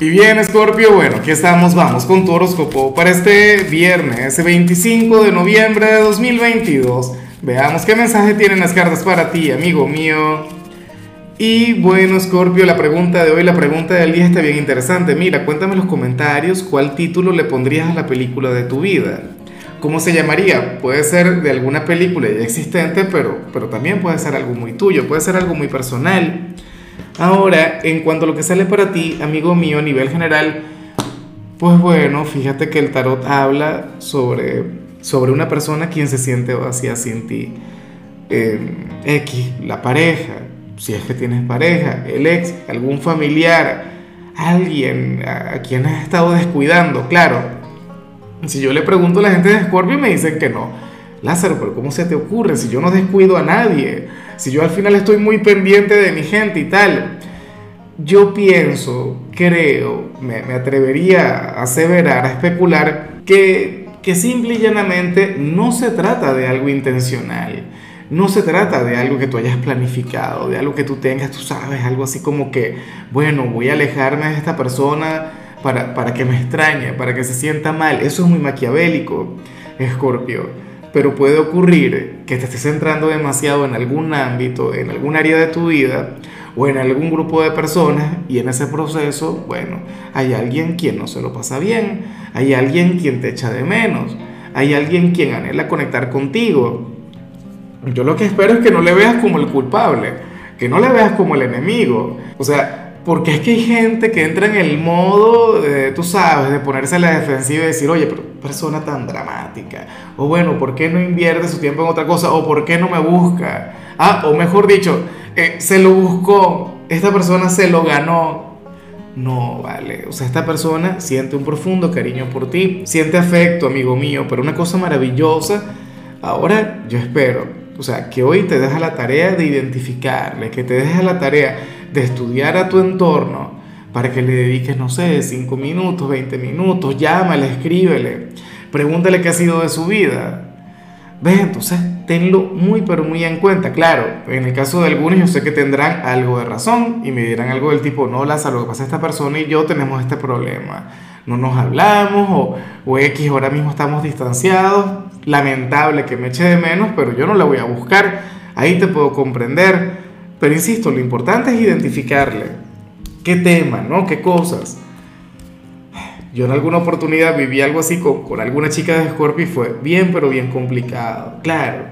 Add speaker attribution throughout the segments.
Speaker 1: Y bien, Scorpio, bueno, aquí estamos, vamos con tu horóscopo para este viernes 25 de noviembre de 2022. Veamos qué mensaje tienen las cartas para ti, amigo mío. Y bueno, Scorpio, la pregunta de hoy, la pregunta del día está bien interesante. Mira, cuéntame en los comentarios cuál título le pondrías a la película de tu vida. ¿Cómo se llamaría? Puede ser de alguna película ya existente, pero, pero también puede ser algo muy tuyo, puede ser algo muy personal. Ahora, en cuanto a lo que sale para ti, amigo mío, a nivel general, pues bueno, fíjate que el tarot habla sobre, sobre una persona quien se siente vacía sin ti. Eh, X, la pareja, si es que tienes pareja, el ex, algún familiar, alguien a, a quien has estado descuidando, claro. Si yo le pregunto a la gente de Scorpio me dicen que no. Lázaro, pero ¿cómo se te ocurre? Si yo no descuido a nadie si yo al final estoy muy pendiente de mi gente y tal, yo pienso, creo, me, atrevería a aseverar, a especular, que, que simple y llanamente no se trata de algo intencional. No se trata de algo que tú hayas planificado, de algo que tú tengas, tú sabes, algo así como que, bueno, voy a alejarme de esta persona para, para que me extrañe, para que se sienta mal. Eso es muy maquiavélico, Escorpio pero puede ocurrir que te estés centrando demasiado en algún ámbito, en algún área de tu vida o en algún grupo de personas y en ese proceso, bueno, hay alguien quien no se lo pasa bien, hay alguien quien te echa de menos, hay alguien quien anhela conectar contigo. Yo lo que espero es que no le veas como el culpable, que no le veas como el enemigo. O sea, porque es que hay gente que entra en el modo, de, tú sabes, de ponerse a la defensiva y decir, oye, pero persona tan dramática. O bueno, ¿por qué no invierte su tiempo en otra cosa? O ¿por qué no me busca? Ah, o mejor dicho, eh, se lo buscó, esta persona se lo ganó. No, vale. O sea, esta persona siente un profundo cariño por ti, siente afecto, amigo mío, pero una cosa maravillosa. Ahora yo espero, o sea, que hoy te deja la tarea de identificarle, que te deja la tarea de estudiar a tu entorno para que le dediques, no sé, 5 minutos, 20 minutos, llámale, escríbele, pregúntale qué ha sido de su vida. ¿Ves? Entonces, tenlo muy, pero muy en cuenta. Claro, en el caso de algunos, yo sé que tendrán algo de razón y me dirán algo del tipo, no, Lázaro, lo que pasa es esta persona y yo tenemos este problema. No nos hablamos o, o X, ahora mismo estamos distanciados. Lamentable que me eche de menos, pero yo no la voy a buscar. Ahí te puedo comprender. Pero insisto, lo importante es identificarle qué tema, ¿no? ¿Qué cosas? Yo en alguna oportunidad viví algo así con, con alguna chica de Scorpio y fue bien, pero bien complicado. Claro.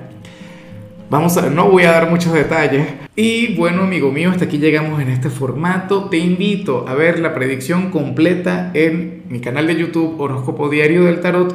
Speaker 1: Vamos a, no voy a dar muchos detalles. Y bueno, amigo mío, hasta aquí llegamos en este formato. Te invito a ver la predicción completa en mi canal de YouTube Horóscopo Diario del Tarot